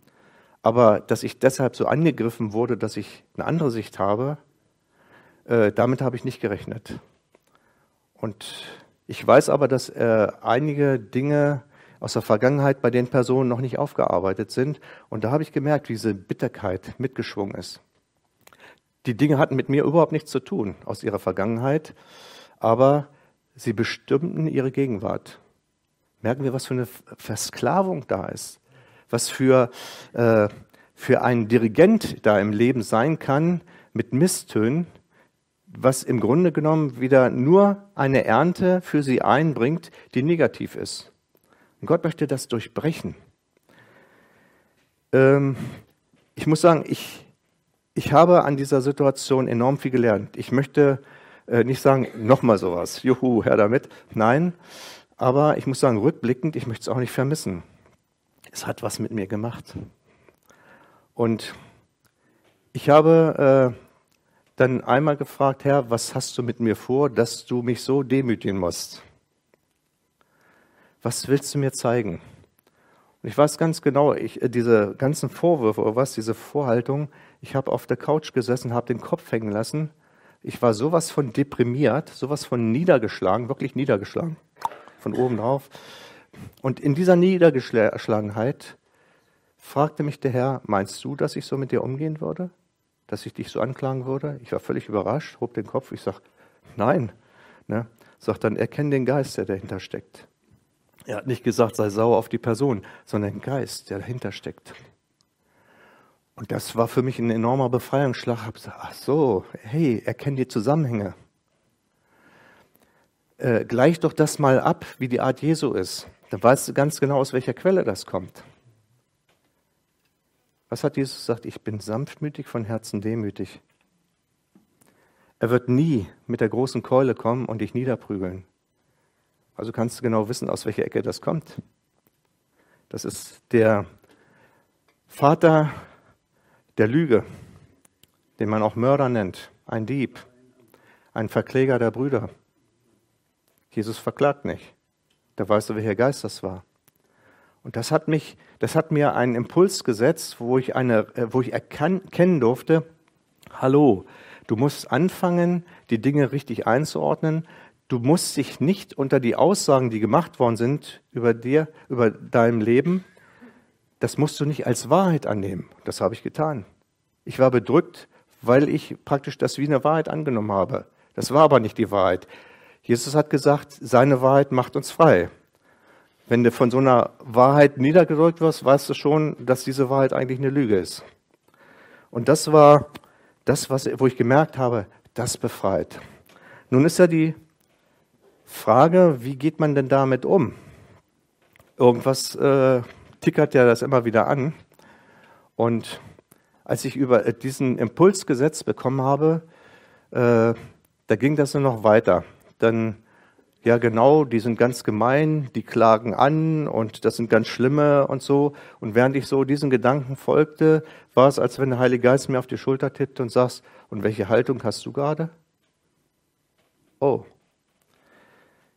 Aber dass ich deshalb so angegriffen wurde, dass ich eine andere Sicht habe, äh, damit habe ich nicht gerechnet. Und ich weiß aber, dass äh, einige Dinge aus der Vergangenheit bei den Personen noch nicht aufgearbeitet sind. Und da habe ich gemerkt, wie diese Bitterkeit mitgeschwungen ist. Die Dinge hatten mit mir überhaupt nichts zu tun aus ihrer Vergangenheit, aber sie bestimmten ihre Gegenwart. Merken wir, was für eine Versklavung da ist, was für, äh, für ein Dirigent da im Leben sein kann mit Misstönen, was im Grunde genommen wieder nur eine Ernte für sie einbringt, die negativ ist. Und Gott möchte das durchbrechen. Ähm, ich muss sagen, ich, ich habe an dieser Situation enorm viel gelernt. Ich möchte äh, nicht sagen, nochmal sowas, juhu, her damit. Nein, aber ich muss sagen, rückblickend, ich möchte es auch nicht vermissen. Es hat was mit mir gemacht. Und ich habe äh, dann einmal gefragt, Herr, was hast du mit mir vor, dass du mich so demütigen musst? Was willst du mir zeigen? Und ich weiß ganz genau, ich, äh, diese ganzen Vorwürfe oder was, diese Vorhaltung, ich habe auf der Couch gesessen, habe den Kopf hängen lassen. Ich war sowas von deprimiert, sowas von niedergeschlagen, wirklich niedergeschlagen, von oben drauf. Und in dieser Niedergeschlagenheit fragte mich der Herr, meinst du, dass ich so mit dir umgehen würde? dass ich dich so anklagen würde? Ich war völlig überrascht, hob den Kopf. Ich sage, nein. Ne? Sag dann, erkenne den Geist, der dahinter steckt. Er hat nicht gesagt, sei sauer auf die Person, sondern den Geist, der dahinter steckt. Und das war für mich ein enormer Befreiungsschlag. Ich habe gesagt, ach so, hey, erkenne die Zusammenhänge. Äh, gleich doch das mal ab, wie die Art Jesu ist. Dann weißt du ganz genau, aus welcher Quelle das kommt. Was hat Jesus gesagt? Ich bin sanftmütig, von Herzen demütig. Er wird nie mit der großen Keule kommen und dich niederprügeln. Also kannst du genau wissen, aus welcher Ecke das kommt. Das ist der Vater der Lüge, den man auch Mörder nennt, ein Dieb, ein Verkläger der Brüder. Jesus verklagt nicht. Da weißt du, welcher Geist das war. Und das hat mich, das hat mir einen Impuls gesetzt, wo ich eine, äh, wo ich erkennen durfte, hallo, du musst anfangen, die Dinge richtig einzuordnen. Du musst dich nicht unter die Aussagen, die gemacht worden sind über dir, über dein Leben, das musst du nicht als Wahrheit annehmen. Das habe ich getan. Ich war bedrückt, weil ich praktisch das wie eine Wahrheit angenommen habe. Das war aber nicht die Wahrheit. Jesus hat gesagt, seine Wahrheit macht uns frei. Wenn du von so einer Wahrheit niedergedrückt wirst, weißt du schon, dass diese Wahrheit eigentlich eine Lüge ist. Und das war das, was, wo ich gemerkt habe, das befreit. Nun ist ja die Frage, wie geht man denn damit um? Irgendwas äh, tickert ja das immer wieder an. Und als ich über diesen Impuls gesetzt bekommen habe, äh, da ging das nur noch weiter. Dann, ja genau, die sind ganz gemein, die klagen an und das sind ganz schlimme und so. Und während ich so diesen Gedanken folgte, war es, als wenn der Heilige Geist mir auf die Schulter tippt und sagt, und welche Haltung hast du gerade? Oh,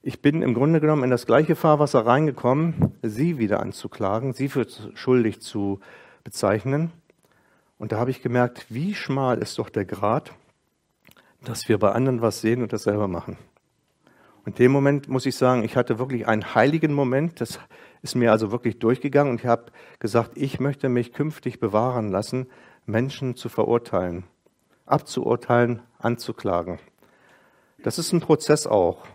ich bin im Grunde genommen in das gleiche Fahrwasser reingekommen, sie wieder anzuklagen, sie für schuldig zu bezeichnen. Und da habe ich gemerkt, wie schmal ist doch der Grad, dass wir bei anderen was sehen und das selber machen. Und in dem Moment muss ich sagen, ich hatte wirklich einen heiligen Moment. Das ist mir also wirklich durchgegangen und ich habe gesagt, ich möchte mich künftig bewahren lassen, Menschen zu verurteilen, abzuurteilen, anzuklagen. Das ist ein Prozess auch.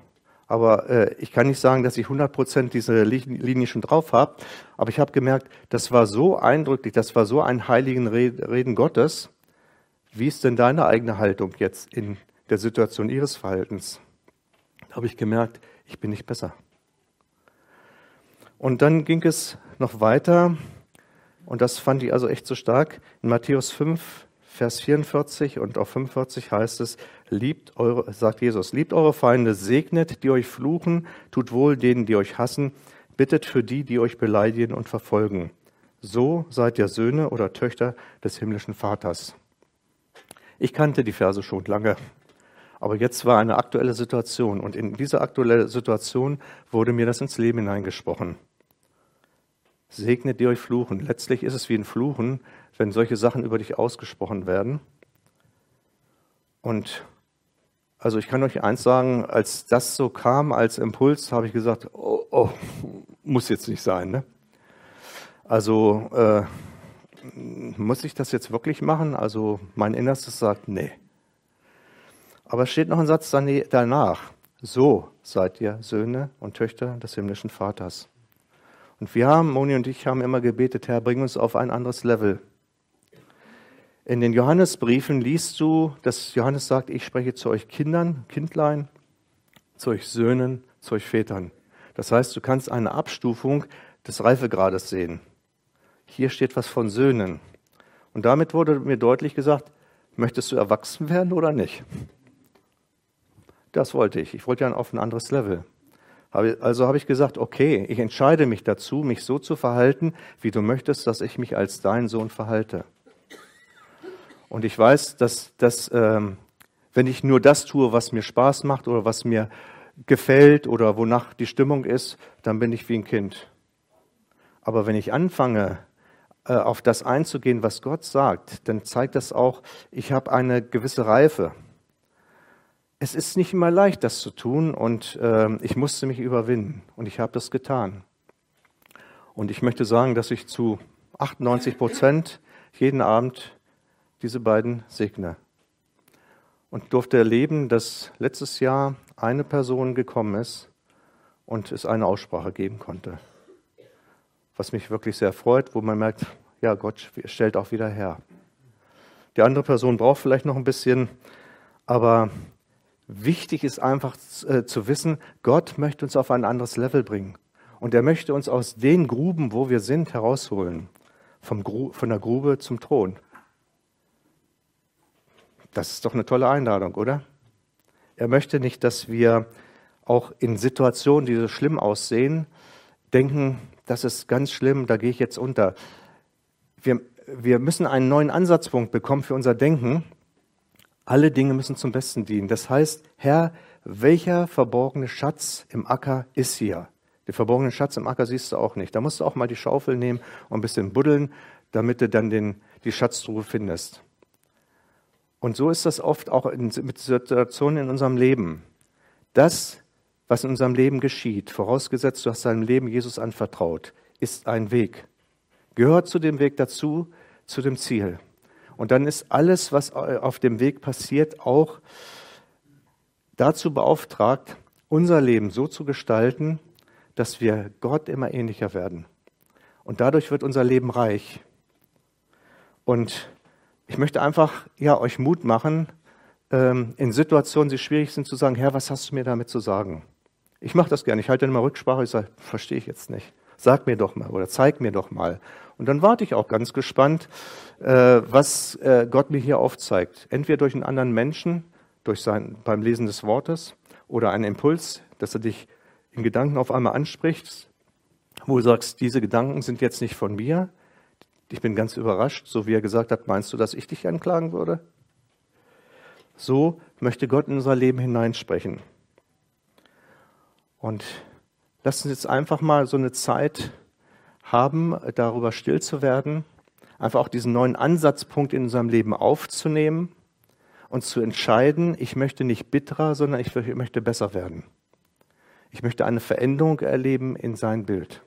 Aber äh, ich kann nicht sagen, dass ich 100% diese Linie schon drauf habe. Aber ich habe gemerkt, das war so eindrücklich, das war so ein heiligen Reden Gottes. Wie ist denn deine eigene Haltung jetzt in der Situation ihres Verhaltens? Habe ich gemerkt, ich bin nicht besser. Und dann ging es noch weiter. Und das fand ich also echt so stark. In Matthäus 5, Vers 44 und auf 45 heißt es, liebt eure, sagt Jesus, liebt eure Feinde, segnet, die euch fluchen, tut wohl denen, die euch hassen, bittet für die, die euch beleidigen und verfolgen. So seid ihr Söhne oder Töchter des himmlischen Vaters. Ich kannte die Verse schon lange, aber jetzt war eine aktuelle Situation und in dieser aktuellen Situation wurde mir das ins Leben hineingesprochen. Segnet, die euch fluchen. Letztlich ist es wie ein Fluchen, wenn solche Sachen über dich ausgesprochen werden. Und also ich kann euch eins sagen, als das so kam als Impuls, habe ich gesagt, oh, oh, muss jetzt nicht sein. Ne? Also äh, muss ich das jetzt wirklich machen? Also mein Innerstes sagt, nee. Aber es steht noch ein Satz danach. So seid ihr Söhne und Töchter des himmlischen Vaters. Und wir haben, Moni und ich haben immer gebetet, Herr, bring uns auf ein anderes Level. In den Johannesbriefen liest du, dass Johannes sagt, ich spreche zu euch Kindern, Kindlein, zu euch Söhnen, zu euch Vätern. Das heißt, du kannst eine Abstufung des Reifegrades sehen. Hier steht was von Söhnen. Und damit wurde mir deutlich gesagt, möchtest du erwachsen werden oder nicht? Das wollte ich. Ich wollte ja auf ein anderes Level. Also habe ich gesagt, okay, ich entscheide mich dazu, mich so zu verhalten, wie du möchtest, dass ich mich als dein Sohn verhalte. Und ich weiß, dass, dass ähm, wenn ich nur das tue, was mir Spaß macht oder was mir gefällt oder wonach die Stimmung ist, dann bin ich wie ein Kind. Aber wenn ich anfange, äh, auf das einzugehen, was Gott sagt, dann zeigt das auch, ich habe eine gewisse Reife. Es ist nicht immer leicht, das zu tun und äh, ich musste mich überwinden und ich habe das getan. Und ich möchte sagen, dass ich zu 98 Prozent jeden Abend diese beiden segne. Und durfte erleben, dass letztes Jahr eine Person gekommen ist und es eine Aussprache geben konnte. Was mich wirklich sehr freut, wo man merkt, ja, Gott stellt auch wieder her. Die andere Person braucht vielleicht noch ein bisschen, aber wichtig ist einfach äh, zu wissen, Gott möchte uns auf ein anderes Level bringen. Und er möchte uns aus den Gruben, wo wir sind, herausholen. Vom Gru von der Grube zum Thron. Das ist doch eine tolle Einladung, oder? Er möchte nicht, dass wir auch in Situationen, die so schlimm aussehen, denken, das ist ganz schlimm, da gehe ich jetzt unter. Wir, wir müssen einen neuen Ansatzpunkt bekommen für unser Denken. Alle Dinge müssen zum Besten dienen. Das heißt, Herr, welcher verborgene Schatz im Acker ist hier? Den verborgenen Schatz im Acker siehst du auch nicht. Da musst du auch mal die Schaufel nehmen und ein bisschen buddeln, damit du dann den, die Schatztruhe findest. Und so ist das oft auch in, mit Situationen in unserem Leben. Das, was in unserem Leben geschieht, vorausgesetzt du hast deinem Leben Jesus anvertraut, ist ein Weg. Gehört zu dem Weg dazu, zu dem Ziel. Und dann ist alles, was auf dem Weg passiert, auch dazu beauftragt, unser Leben so zu gestalten, dass wir Gott immer ähnlicher werden. Und dadurch wird unser Leben reich. Und ich möchte einfach ja, euch Mut machen, ähm, in Situationen, die schwierig sind, zu sagen, Herr, was hast du mir damit zu sagen? Ich mache das gerne. Ich halte dann immer Rücksprache. Ich sage, verstehe ich jetzt nicht. Sag mir doch mal oder zeig mir doch mal. Und dann warte ich auch ganz gespannt, äh, was äh, Gott mir hier aufzeigt. Entweder durch einen anderen Menschen, durch sein, beim Lesen des Wortes oder einen Impuls, dass er dich in Gedanken auf einmal anspricht, wo du sagst, diese Gedanken sind jetzt nicht von mir. Ich bin ganz überrascht, so wie er gesagt hat, meinst du, dass ich dich anklagen würde? So möchte Gott in unser Leben hineinsprechen. Und lasst uns jetzt einfach mal so eine Zeit haben, darüber still zu werden, einfach auch diesen neuen Ansatzpunkt in unserem Leben aufzunehmen und zu entscheiden, ich möchte nicht bitterer, sondern ich möchte besser werden. Ich möchte eine Veränderung erleben in sein Bild.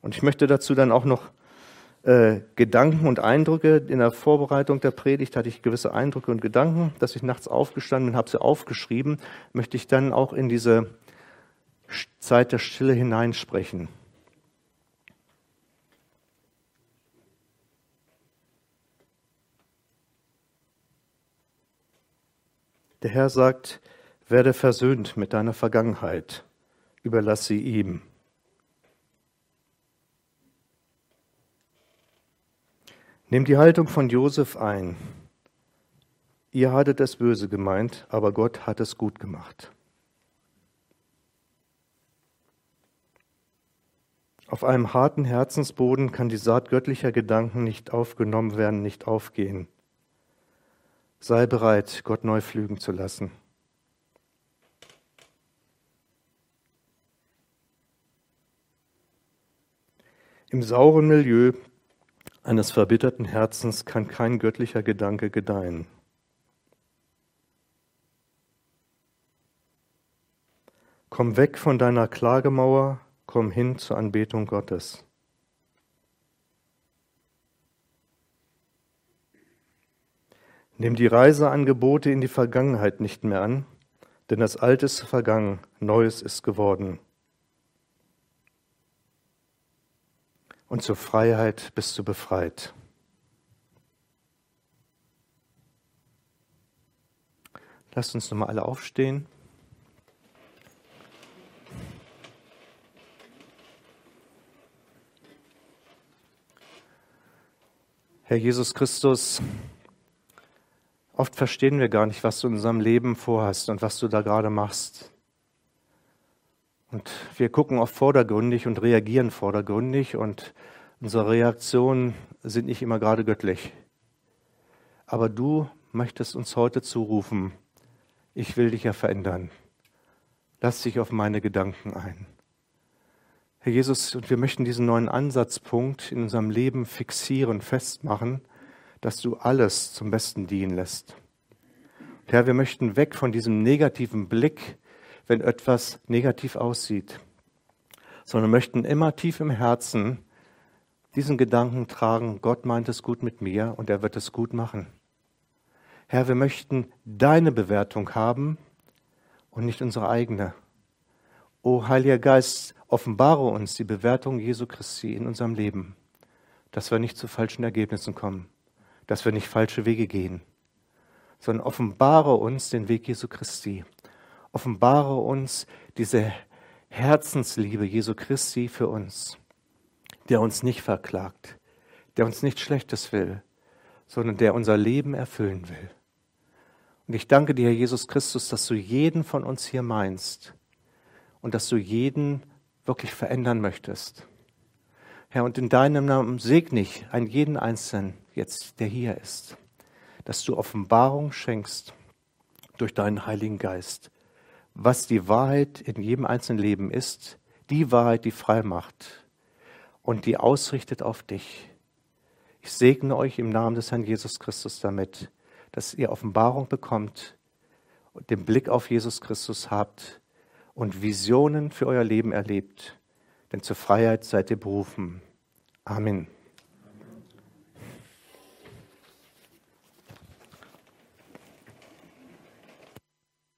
Und ich möchte dazu dann auch noch äh, Gedanken und Eindrücke. In der Vorbereitung der Predigt hatte ich gewisse Eindrücke und Gedanken, dass ich nachts aufgestanden bin, habe sie aufgeschrieben, möchte ich dann auch in diese Zeit der Stille hineinsprechen. Der Herr sagt, werde versöhnt mit deiner Vergangenheit, überlass sie ihm. Nimm die Haltung von Josef ein. Ihr hattet es böse gemeint, aber Gott hat es gut gemacht. Auf einem harten Herzensboden kann die Saat göttlicher Gedanken nicht aufgenommen werden, nicht aufgehen. Sei bereit, Gott neu pflügen zu lassen. Im sauren Milieu eines verbitterten Herzens kann kein göttlicher Gedanke gedeihen. Komm weg von deiner Klagemauer, komm hin zur Anbetung Gottes. Nimm die Reiseangebote in die Vergangenheit nicht mehr an, denn das Alte ist vergangen, Neues ist geworden. und zur Freiheit bist du befreit. Lasst uns nochmal alle aufstehen. Herr Jesus Christus, oft verstehen wir gar nicht, was du in unserem Leben vorhast und was du da gerade machst. Und wir gucken oft vordergründig und reagieren vordergründig und unsere Reaktionen sind nicht immer gerade göttlich. Aber du möchtest uns heute zurufen, ich will dich ja verändern. Lass dich auf meine Gedanken ein. Herr Jesus, und wir möchten diesen neuen Ansatzpunkt in unserem Leben fixieren, festmachen, dass du alles zum Besten dienen lässt. Herr, wir möchten weg von diesem negativen Blick, wenn etwas negativ aussieht, sondern möchten immer tief im Herzen diesen Gedanken tragen, Gott meint es gut mit mir und er wird es gut machen. Herr, wir möchten deine Bewertung haben und nicht unsere eigene. O Heiliger Geist, offenbare uns die Bewertung Jesu Christi in unserem Leben, dass wir nicht zu falschen Ergebnissen kommen, dass wir nicht falsche Wege gehen, sondern offenbare uns den Weg Jesu Christi offenbare uns diese Herzensliebe Jesu Christi für uns, der uns nicht verklagt, der uns nichts Schlechtes will, sondern der unser Leben erfüllen will. Und ich danke dir, Herr Jesus Christus, dass du jeden von uns hier meinst und dass du jeden wirklich verändern möchtest. Herr, und in deinem Namen segne ich einen jeden Einzelnen jetzt, der hier ist, dass du Offenbarung schenkst durch deinen Heiligen Geist was die Wahrheit in jedem einzelnen Leben ist, die Wahrheit, die frei macht und die ausrichtet auf dich. Ich segne euch im Namen des Herrn Jesus Christus damit, dass ihr Offenbarung bekommt und den Blick auf Jesus Christus habt und Visionen für euer Leben erlebt, denn zur Freiheit seid ihr berufen. Amen.